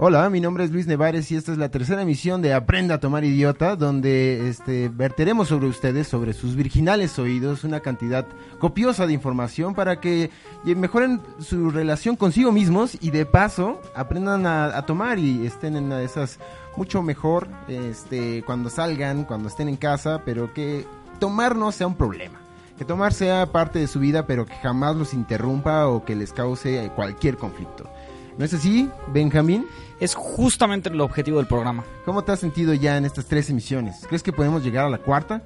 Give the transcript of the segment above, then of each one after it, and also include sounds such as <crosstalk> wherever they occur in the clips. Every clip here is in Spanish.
Hola, mi nombre es Luis Nevares y esta es la tercera emisión de Aprenda a tomar idiota, donde este, verteremos sobre ustedes, sobre sus virginales oídos, una cantidad copiosa de información para que mejoren su relación consigo mismos y de paso aprendan a, tomar y estén en una de esas mucho mejor este, cuando salgan, cuando estén en casa, pero que tomar no sea un problema. Que tomar sea parte de su vida, pero que jamás los interrumpa o que les cause cualquier conflicto. ¿No es así, Benjamín? Es justamente el objetivo del programa. ¿Cómo te has sentido ya en estas tres emisiones? ¿Crees que podemos llegar a la cuarta?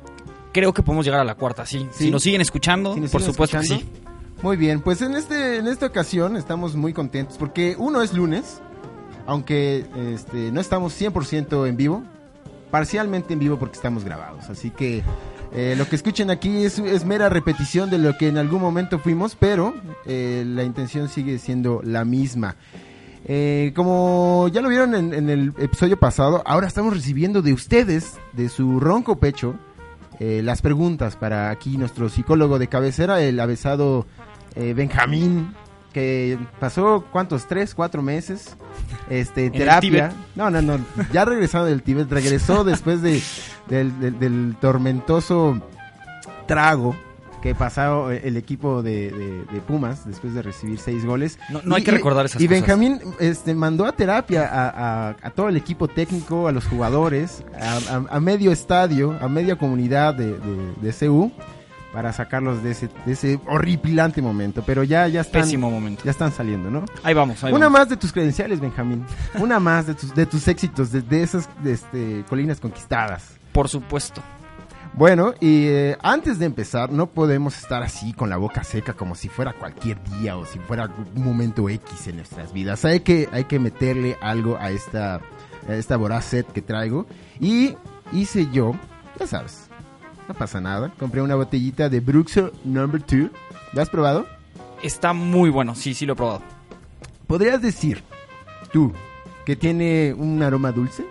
Creo que podemos llegar a la cuarta, sí. Si nos siguen escuchando, por supuesto que sí. Muy bien, pues en, este, en esta ocasión estamos muy contentos porque uno es lunes, aunque este, no estamos 100% en vivo, parcialmente en vivo porque estamos grabados. Así que eh, lo que escuchen aquí es, mera repetición de lo que en algún momento fuimos, pero eh, la intención sigue siendo la misma. Eh, como ya lo vieron en, el episodio pasado, ahora estamos recibiendo de ustedes, de su ronco pecho, las preguntas para aquí nuestro psicólogo de cabecera, el avesado Benjamín, que pasó, ¿cuántos? ¿Tres, cuatro meses? Este, terapia. No, no, no, ya regresado del Tíbet, regresó <laughs> después de del, tormentoso trago que pasó el equipo de, Pumas después de recibir seis goles. No, hay que recordar esas y cosas. Y Benjamín este, mandó a terapia a, todo el equipo técnico, a los jugadores, a, medio estadio, a media comunidad de, de, CU para sacarlos de ese, de ese horripilante momento. Pero ya, ya están. momento. Ya están saliendo, ¿no? Ahí vamos. Una más de tus credenciales, Benjamín. <laughs> Una más de tus, de tus éxitos, de, esas este, colinas conquistadas. Por supuesto. Bueno, y eh, antes de empezar, no podemos estar así con la boca seca como si fuera cualquier día o si fuera un momento X en nuestras vidas. Hay que, hay que meterle algo a esta, a esta voraz set que traigo. Y hice yo, ya sabes, no pasa nada. Compré una botellita de Bruxer Number 2. ¿La has probado? Está muy bueno, sí, sí lo he probado. ¿Podrías decir, tú, que tiene un aroma dulce?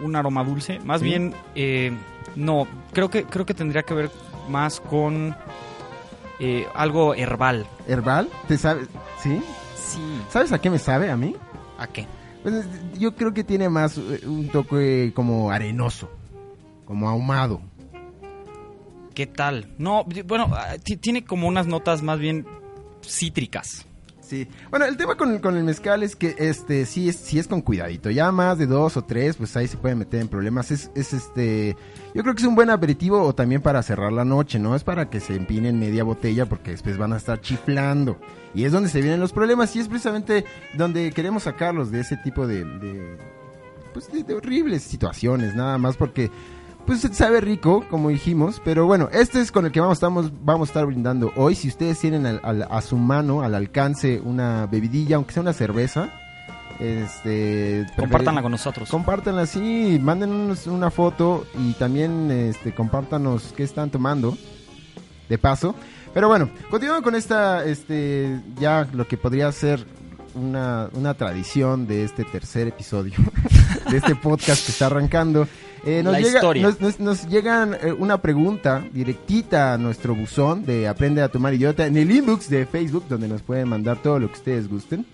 un aroma dulce. Más bien, eh, no, creo que, creo que tendría que ver más con eh, algo herbal. ¿Herbal? ¿Te sabes? ¿Sí? Sí. ¿Sabes a qué me sabe a mí? ¿A qué? Pues, yo creo que tiene más eh, un toque como arenoso, como ahumado. ¿Qué tal? No, bueno, ah, tiene como unas notas más bien cítricas. Sí. Bueno, el tema con, el mezcal es que este sí es, sí es con cuidadito. Ya más de dos o tres, pues ahí se pueden meter en problemas. Es, es este. Yo creo que es un buen aperitivo o también para cerrar la noche, ¿no? Es para que se empinen media botella porque después van a estar chiflando. Y es donde se vienen los problemas y es precisamente donde queremos sacarlos de ese tipo de. de pues de horribles situaciones, nada más porque pues sabe rico, como dijimos, pero bueno, este es con el que vamos, estamos, vamos a estar brindando hoy. Si ustedes tienen a su mano, al alcance, una bebidilla, aunque sea una cerveza, este compártanla con nosotros compártanla sí mándenos una foto y también este compártanos qué están tomando de paso pero bueno continuando con esta este ya lo que podría ser una, una tradición de este tercer episodio <laughs> de este podcast que está arrancando eh, nos, llega, Nos, llegan eh, una pregunta directita a nuestro buzón de Aprende a Tomar Idiota en el inbox de Facebook, donde nos pueden mandar todo lo que ustedes gusten.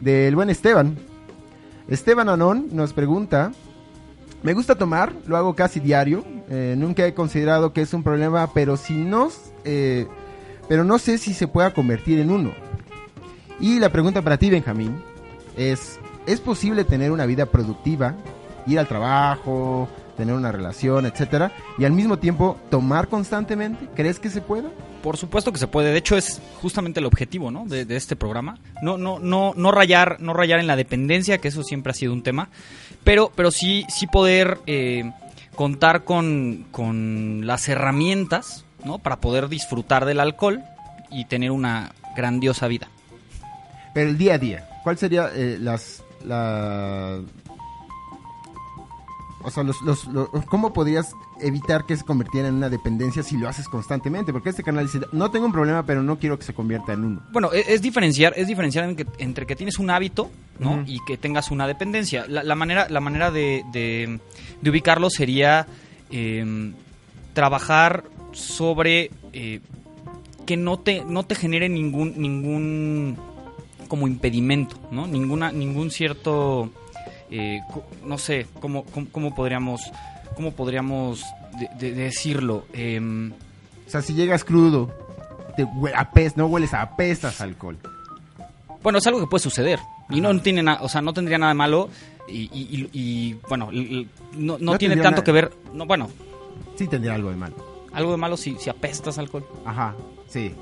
Del buen Esteban. Esteban Anón nos pregunta, me gusta tomar, lo hago casi diario, eh, nunca he considerado que es un problema, pero si no, pero no sé si se pueda convertir en uno. Y la pregunta para ti, Benjamín, es, ¿es posible tener una vida productiva ir al trabajo, tener una relación, etcétera, y al mismo tiempo tomar constantemente? ¿Crees que se pueda? Por supuesto que se puede. De hecho, es justamente el objetivo, ¿no? De, este programa. No, no, no, no rayar, no rayar en la dependencia, que eso siempre ha sido un tema. Pero, pero sí, sí poder eh, contar con, con las herramientas, ¿no? Para poder disfrutar del alcohol y tener una grandiosa vida. Pero el día a día, ¿cuál sería eh, las la, o sea, los, los, ¿cómo podrías evitar que se convirtiera en una dependencia si lo haces constantemente? Porque este canal dice, no tengo un problema, pero no quiero que se convierta en uno. Bueno, e, es, diferenciar, es diferenciar entre que tienes un hábito, ¿no? Y que tengas una dependencia. La, manera, la manera de, de, ubicarlo sería em, trabajar sobre eh, que no te, no te genere ningún, ningún como impedimento, ¿no? Ninguna, ningún cierto eh, no sé, ¿cómo, cómo, cómo podríamos, cómo podríamos de- de- decirlo? Em, O sea, si llegas crudo, te hue- apes- no hueles a alcohol. Bueno, es algo que puede suceder. Y no tiene nada, o sea, no tendría nada de malo. Y, y- y- y, bueno, no, no No tiene tanto nada- que ver. No, bueno, Sí tendría algo de malo. algo de malo si, si apestas alcohol. Ajá, sí.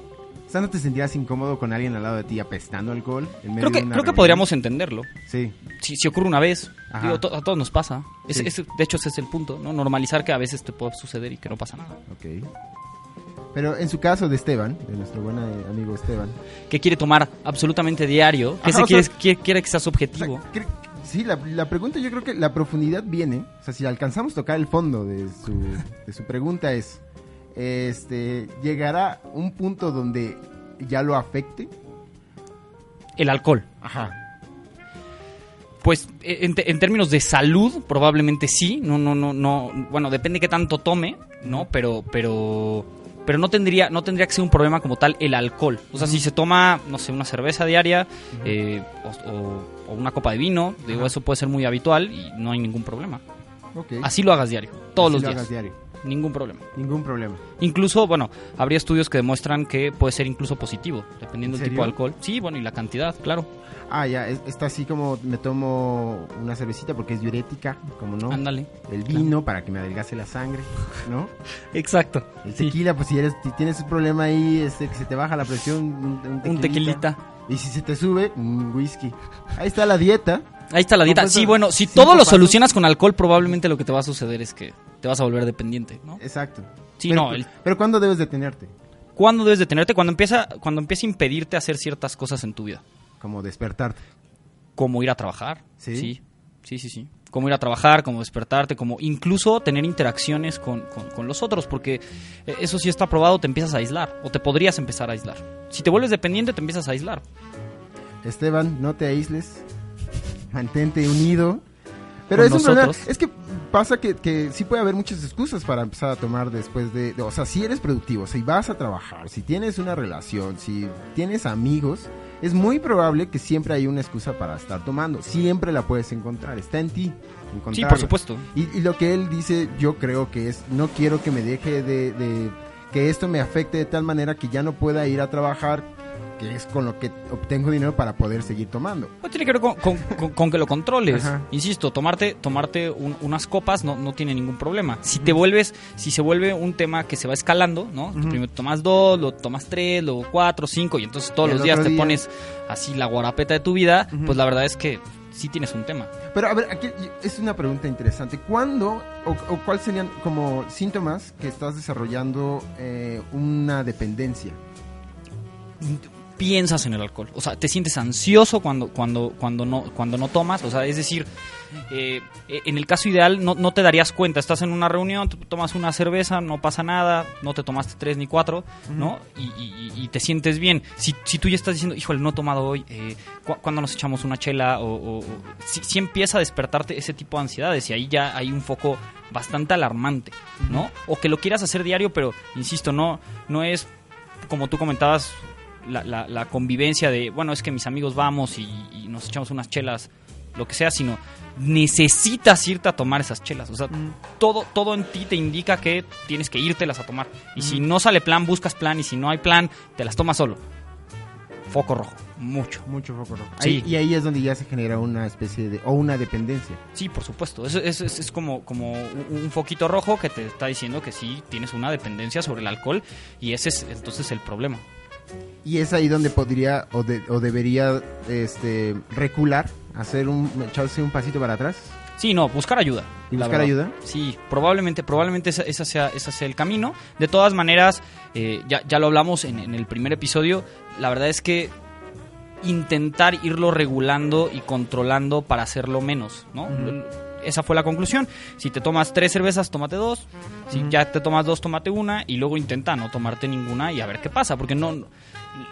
O sea, ¿no te sentías incómodo con alguien al lado de ti apestando alcohol? en medio Creo que, de una creo que podríamos entenderlo. Sí, Si, si ocurre una vez, digo, to- a todos nos pasa. Es- Sí. es- de hecho, ese es el punto, ¿no? Normalizar que a veces te puede suceder y que no pasa nada. ok. Pero en su caso de Esteban, de nuestro buen eh, amigo Esteban, Que quiere tomar absolutamente diario, que Ajá, se quiere, sea- quiere, quiere que seas O sea, sí, la, la pregunta yo creo que la profundidad viene, o sea, si alcanzamos a tocar el fondo de su, de su pregunta es, este, ¿llegará un punto donde ya lo afecte? El alcohol. Ajá. Pues eh, en, términos de salud, probablemente sí. No, no, no, no. Bueno, depende qué tanto tome, ¿no? Pero, pero, pero no tendría, no tendría que ser un problema como tal el alcohol. O sea, si se toma, no sé, una cerveza diaria eh, o, o- o una copa de vino, digo, eso puede ser muy habitual y no hay ningún problema. Así lo hagas diario, todos Así los lo días, hagas diario. Ningún problema. Ningún problema. Incluso, bueno, habría estudios que demuestran que puede ser incluso positivo, dependiendo ¿En del tipo de alcohol. Sí, bueno, y la cantidad, claro. Ah, ya, es- está así como me tomo una cervecita porque es diurética, como no. Ándale. El vino para que me adelgace la sangre, ¿no? <laughs> Exacto. El tequila, pues si eres, si tienes un problema ahí, este, que se te baja la presión, un, un Un tequilita. Y si se te sube, un whisky. Ahí está la dieta. Ahí está la dieta. Sí, bueno, si todo lo pasos. solucionas con alcohol, probablemente lo que te va a suceder es que te vas a volver dependiente, ¿no? Exacto. Sí, pero, no, el- pero ¿cuándo debes detenerte? ¿Cuándo debes detenerte? Cuando empieza, cuando empieza a impedirte hacer ciertas cosas en tu vida. Como despertarte. Como ir a trabajar. ¿Sí? Sí, sí, sí. sí. Como ir a trabajar, como despertarte, como incluso tener interacciones con, con- con los otros, porque eh, eso sí está probado, te empiezas a aislar, o te podrías empezar a aislar. Si te vuelves dependiente, te empiezas a aislar. Esteban, no te aísles. Mantente unido. Pero es un problema. Es que pasa que, que sí puede haber muchas excusas para empezar a tomar después de, de- O sea, si eres productivo, si vas a trabajar, si tienes una relación, si tienes amigos, es muy probable que siempre hay una excusa para estar tomando. Siempre la puedes encontrar. Está en ti. Sí, por supuesto. Y, y lo que él dice, yo creo que es, no quiero que me deje de, de- que esto me afecte de tal manera que ya no pueda ir a trabajar, que es con lo que obtengo dinero para poder seguir tomando. No tiene que ver con, con- con- con que lo controles. Ajá. Insisto, tomarte, tomarte un- unas copas no, no tiene ningún problema. Si te vuelves, si se vuelve un tema que se va escalando, ¿no? Primero tomas dos, luego tomas tres, luego cuatro, cinco, y entonces todos Y los días te día- pones así la guarapeta de tu vida, pues la verdad es que sí tienes un tema. Pero a ver, aquí es una pregunta interesante. ¿Cuándo o, o cuáles serían como síntomas que estás desarrollando eh, una dependencia? Piensas en el alcohol. O sea, te sientes ansioso cuando, cuando, cuando, no, cuando no tomas. O sea, es decir, eh, en el caso ideal no, no te darías cuenta. Estás en una reunión, tomas una cerveza, no pasa nada, no te tomaste tres ni cuatro, ¿no? Y, y- y te sientes bien. Si, si tú ya estás diciendo, híjole, no he tomado hoy, eh, ¿cu- ¿cuándo nos echamos una chela? O, o- o- si, si empieza a despertarte ese tipo de ansiedades y ahí ya hay un foco bastante alarmante, ¿no? O que lo quieras hacer diario, pero, insisto, no, no es como tú comentabas, la, la- la convivencia de, bueno, es que mis amigos vamos y, y nos echamos unas chelas, lo que sea, sino necesitas irte a tomar esas chelas. O sea, todo, todo en ti te indica que tienes que írtelas a tomar. Y si no sale plan, buscas plan. Y si no hay plan, te las tomas solo. Foco rojo, mucho. Mucho foco rojo. Sí. Ahí- y ahí es donde ya se genera una especie de... o una dependencia. Sí, por supuesto. Es, es como, como un un foquito rojo que te está diciendo que sí tienes una dependencia sobre el alcohol. Y ese es entonces el problema. Y es ahí donde podría o, de- o debería este, recular, hacer un, echarse un pasito para atrás. Sí, no, buscar ayuda. ¿Y buscar ayuda? Sí, probablemente, probablemente esa sea, ese sea el camino. De todas maneras, eh, ya, ya lo hablamos en, en el primer episodio, la verdad es que intentar irlo regulando y controlando para hacerlo menos, ¿no? Esa fue la conclusión. Si te tomas tres cervezas, tómate dos. Si ya te tomas dos, tómate una. Y luego intenta no tomarte ninguna y a ver qué pasa. Porque no...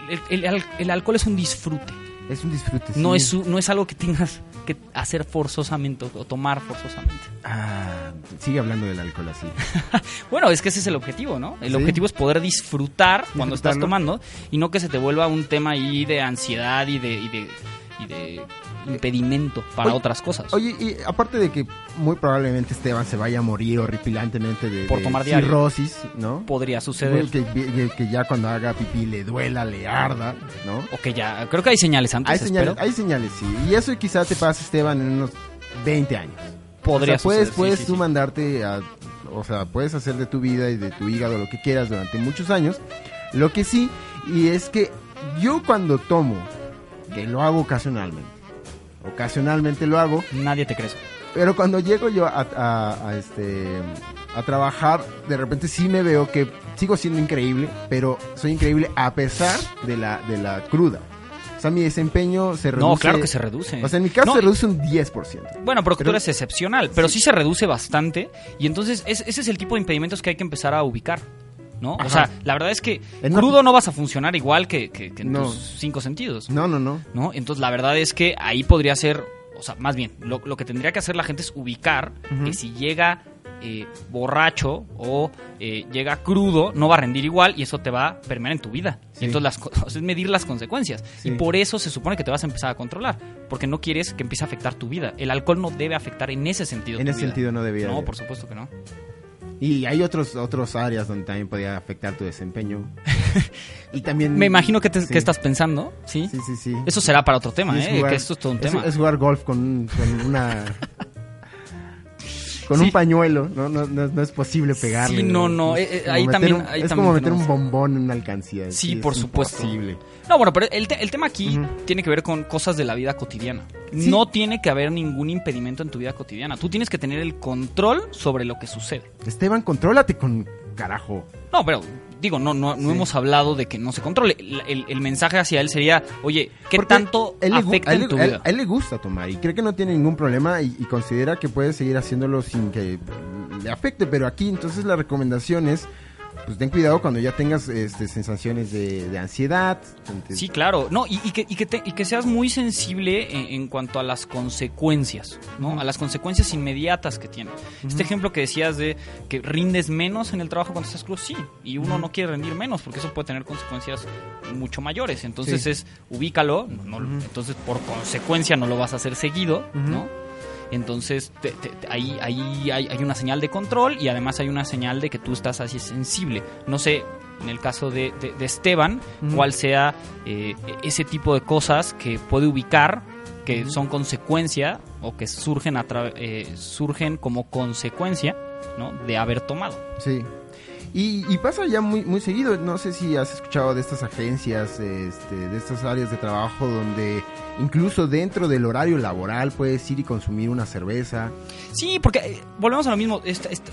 El, el al- el alcohol es un disfrute. Es un disfrute. No, sí. es, no es algo que tengas que hacer forzosamente o tomar forzosamente. Ah, sigue hablando del alcohol así. <laughs> Bueno, es que ese es el objetivo, ¿no? El Sí. objetivo es poder disfrutar cuando estás tomando y no que se te vuelva un tema ahí de ansiedad y de, y de, y de impedimento para Oye, otras cosas. Oye, y aparte de que muy probablemente Esteban se vaya a morir horripilantemente de, Por de tomar cirrosis, ¿no? Podría suceder. Que, que- ya cuando haga pipí le duela, le arda, ¿no? O que ya, creo que hay señales antes, Hay señales, espero. hay señales, sí. Y eso quizá te pase, Esteban, en unos 20 años. Podría o sea, puedes, suceder, puedes sí, tú sí. mandarte a... O sea, puedes hacer de tu vida y de tu hígado lo que quieras durante muchos años. Lo que sí, y es que yo cuando tomo, que lo hago ocasionalmente, ocasionalmente lo hago, Nadie te cree pero cuando llego yo a, a- a, este a trabajar, de repente sí me veo que sigo siendo increíble, pero soy increíble a pesar de la de la cruda. O sea, mi desempeño se reduce. No, claro que se reduce. O sea, en mi caso No, se reduce un 10%. Bueno, pero, Pero- tú eres excepcional, pero sí. se reduce bastante y entonces es- ese es el tipo de impedimentos que hay que empezar a ubicar, ¿no? Ajá. O sea, la verdad es que En crudo no vas a funcionar igual que, que- que en No. tus cinco sentidos, No, no, no. ¿no? Entonces la verdad es que ahí podría ser, o sea, más bien, lo, lo que tendría que hacer la gente es ubicar que si llega eh, borracho o eh, llega crudo, no va a rendir igual y eso te va a permear en tu vida. Sí. Y entonces las, <laughs> o sea, es medir las consecuencias. Sí. Y por eso se supone que te vas a empezar a controlar, porque no quieres que empiece a afectar tu vida. El alcohol no debe afectar en ese sentido. En tu ese vida. sentido no debía. No, por supuesto que no. Y hay otros otros áreas donde también podría afectar tu desempeño. <laughs> y también Me imagino que, te, Sí. que estás pensando, ¿sí? Sí, sí, sí. Eso será para otro tema, Sí, ¿eh? jugar- que esto es todo un es- tema. Es, jugar golf con, con una. Con Sí. un pañuelo, ¿no? No, no, no es posible pegarle. Sí, no, no, eh, eh, ahí también- un- ahí es también como meter un bombón en una alcancía. Sí, por supuesto. imposible. No, bueno, pero el, te- el tema aquí tiene que ver con cosas de la vida cotidiana. Sí. No tiene que haber ningún impedimento en tu vida cotidiana. Tú tienes que tener el control sobre lo que sucede. Esteban, contrólate con carajo. No, pero digo, no, no, no Sí. hemos hablado de que no se controle. El, el- el mensaje hacia él sería, oye, ¿qué Porque tanto él afecta él en tu él- vida? A él le gusta tomar y cree que no tiene ningún problema y, y considera que puede seguir haciéndolo sin que le afecte. Pero aquí entonces la recomendación es, pues ten cuidado cuando ya tengas este, sensaciones de, de ansiedad. Sí, claro. No, y, y que, y, que te- y que seas muy sensible en, en cuanto a las consecuencias, ¿no? A las consecuencias inmediatas que tiene. Este ejemplo que decías de que rindes menos en el trabajo cuando estás crudo, sí. Y uno no quiere rendir menos porque eso puede tener consecuencias mucho mayores. Entonces Sí. es, ubícalo. no- no- Entonces, por consecuencia, no lo vas a hacer seguido. ¿no? Entonces, te- te- te- ahí, ahí hay, hay una señal de control y además hay una señal de que tú estás así sensible. No sé, en el caso de, de- de Esteban, cuál sea eh, ese tipo de cosas que puede ubicar que son consecuencia o que surgen, a eh, surgen como consecuencia ¿no? de haber tomado. Sí. Y, y pasa ya muy, muy seguido, no sé si has escuchado de estas agencias, este, de estas áreas de trabajo donde incluso dentro del horario laboral puedes ir y consumir una cerveza. Sí, porque eh, volvemos a lo mismo. esta- esta-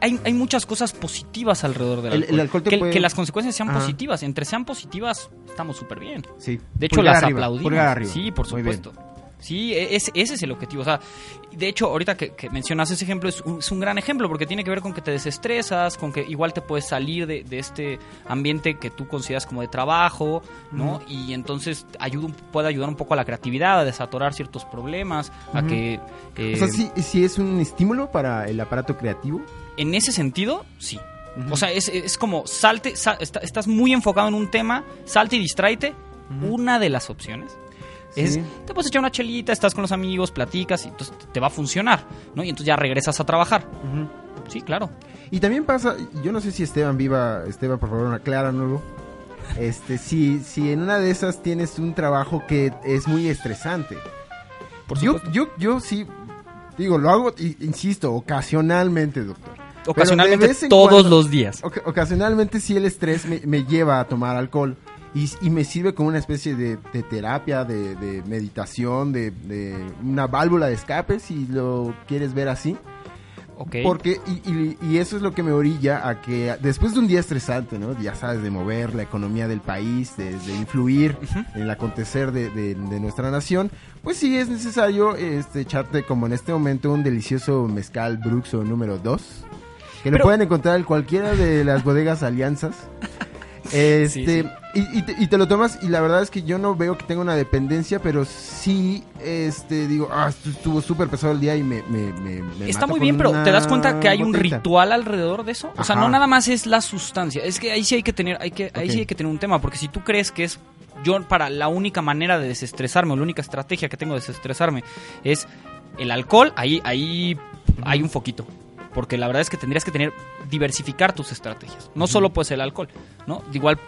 hay, hay- muchas cosas positivas alrededor del El- alcohol. el alcohol te que, puede- que las consecuencias sean Ajá. positivas. Entre sean positivas, estamos súper bien. Sí. De hecho, Pulgar las arriba, aplaudimos. Sí, por supuesto. Sí, e- es- ese es el objetivo. O sea, de hecho, ahorita que, que mencionas ese ejemplo, es un, es un gran ejemplo porque tiene que ver con que te desestresas, con que igual te puedes salir de, de este ambiente que tú consideras como de trabajo, ¿no? Y entonces ayuda, puede ayudar un poco a la creatividad, a desatorar ciertos problemas, a que... eh, O sea, sí, sí es un estímulo para el aparato creativo. En ese sentido, sí. O sea, es, es como salte, sa- está- estás muy enfocado en un tema, salte y distráete. Una de las opciones es, Sí. te puedes echar una chelita, estás con los amigos, platicas y entonces te va a funcionar, ¿no? Y entonces ya regresas a trabajar. Sí, claro. Y también pasa, yo no sé si Esteban viva, Esteban, por favor, acláranoslo. Este, si, si en una de esas tienes un trabajo que es muy estresante. Por yo, yo, yo sí, digo, lo hago, insisto, ocasionalmente, doctor. Ocasionalmente todos cuando- los días. Oca- ocasionalmente sí el estrés me, me lleva a tomar alcohol y, y me sirve como una especie de, de terapia, de, de meditación, de, de una válvula de escape, si lo quieres ver así. Ok. Porque, y, y- y eso es lo que me orilla a que después de un día estresante, ¿no? Ya sabes, de mover la economía del país, de, influir en el acontecer de, de- de nuestra nación, pues sí es necesario este, echarte como en este momento un delicioso mezcal Bruxo número 2, que lo Pero- pueden encontrar en cualquiera de las bodegas alianzas. Este, Sí, Y, y te, y te lo tomas y la verdad es que yo no veo que tenga una dependencia, pero sí, este, digo, ah, estu- estuvo súper pesado el día y me, me, me- me Está muy bien, pero ¿te das cuenta que hay un ritual alrededor de eso? O sea, no nada más es la sustancia. Es que ahí sí hay que tener, hay que, ahí sí hay que tener un tema, porque si tú crees que es yo para la única manera de desestresarme, o la única estrategia que tengo de desestresarme es el alcohol, ahí, ahí hay un foquito. Porque la verdad es que tendrías que tener, diversificar tus estrategias. No solo pues el alcohol, ¿no? Igual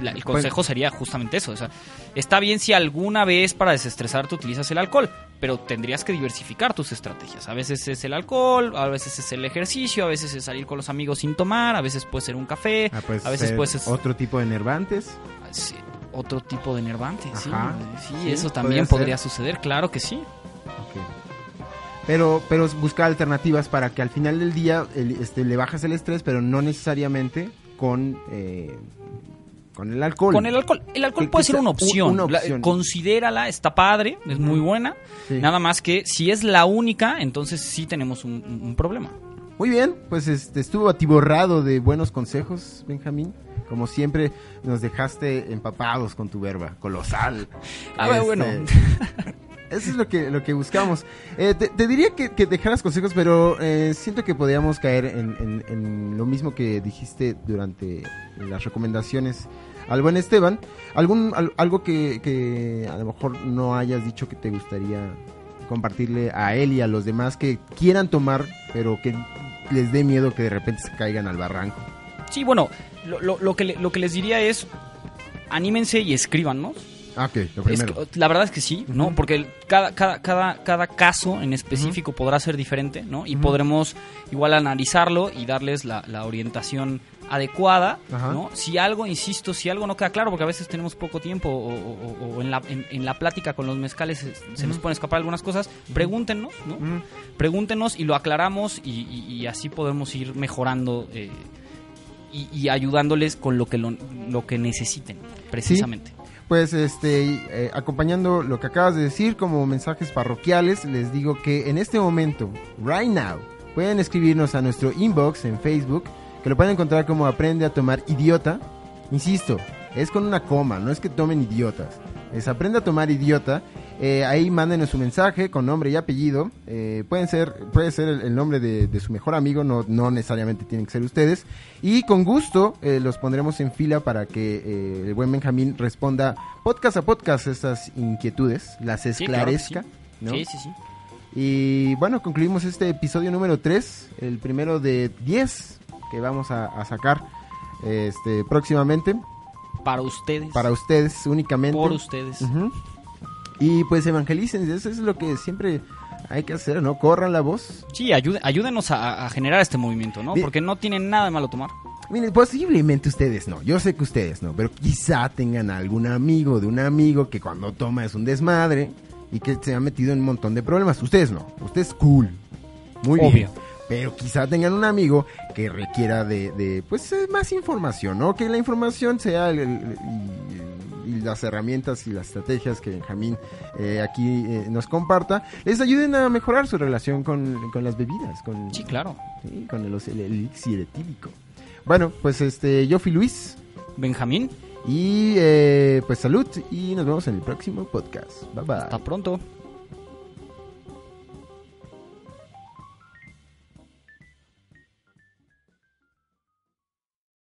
la- el consejo sería justamente eso. O sea, está bien si alguna vez para desestresarte utilizas el alcohol, pero tendrías que diversificar tus estrategias. A veces es el alcohol, a veces es el ejercicio, a veces es salir con los amigos sin tomar, a veces puede ser un café, Ah, pues, a veces puede ser otro tipo de nervantes. sí, otro tipo de enervante. Sí, sí, Sí, eso también podría suceder, claro que sí. Pero, pero buscar alternativas para que al final del día el- este, le bajas el estrés, pero no necesariamente con, eh, con el alcohol. Con el alcohol. El alcohol Que- puede que ser una un- opción. una La- considérala, está padre, es muy buena. Sí. Nada más que si es la única, entonces sí tenemos un, problema. Muy bien, pues este, estuvo atiborrado de buenos consejos, Benjamín. Como siempre, nos dejaste empapados con tu verba, colosal. A ver, Este, bueno. <laughs> Eso es lo que, lo que buscamos. Eh, te, diría que, que dejaras consejos, pero eh, siento que podríamos caer en, en- lo mismo que dijiste durante las recomendaciones al buen Esteban. Algún, al- algo que, que a lo mejor no hayas dicho que te gustaría compartirle a él y a los demás que quieran tomar, pero que les dé miedo que de repente se caigan al barranco. Sí, bueno, lo, lo- lo que, lo que les diría es, anímense y escríbanos. Ah, ok, lo Es que- la verdad es que sí, ¿no? Porque cada, cada, cada, cada caso en específico podrá ser diferente, ¿no? Y podremos igual analizarlo y darles la, la orientación adecuada, Ajá. ¿no? Si algo, insisto, si algo no queda claro, porque a veces tenemos poco tiempo o, o- o- en, la, en, en la plática con los mezcales se, se nos pueden escapar algunas cosas, pregúntenos, ¿no? Mm, Pregúntenos y lo aclaramos y, y- y así podemos ir mejorando eh, y, y ayudándoles con lo que, lo, lo que necesiten, precisamente. Pues este, eh, acompañando lo que acabas de decir como mensajes parroquiales, les digo que en este momento, right now, pueden escribirnos a nuestro inbox en Facebook, que lo pueden encontrar como Aprende a tomar idiota. Insisto, es con una coma, no es que tomen idiotas. Es Aprende a tomar idiota. Eh, ahí mándenos su mensaje con nombre y apellido. Eh, pueden ser, puede ser el, el nombre de, de su mejor amigo, no, no necesariamente tienen que ser ustedes. Y con gusto eh, los pondremos en fila para que eh, el buen Benjamín responda podcast a podcast estas inquietudes, las Sí, claro esclarezca. ¿no? Sí, sí, sí. Y bueno, concluimos este episodio número 3, el primero de 10 que vamos a, a sacar este próximamente Para ustedes. para ustedes únicamente. Por ustedes. Y pues evangelicen, eso es lo que siempre hay que hacer, ¿no? Corran la voz. Sí, ayude- ayúdenos a, a generar este movimiento, ¿no? Bien. Porque no tiene nada de malo tomar. Miren, posiblemente ustedes no, yo sé que ustedes no, pero quizá tengan algún amigo de un amigo que cuando toma es un desmadre y que se ha metido en un montón de problemas. Ustedes no, ustedes cool, muy bien. Obvio. Pero quizá tengan un amigo que requiera de, de, pues, eh, más información, ¿no? Que la información sea el- las herramientas y las estrategias que Benjamín eh, aquí eh, nos comparta les ayuden a mejorar su relación con, con las bebidas, con, Sí, claro. Sí, con el, el elixir etílico. Bueno, pues este, yo fui Luis Benjamín, y eh, pues salud y nos vemos en el próximo podcast. Bye bye. hasta pronto.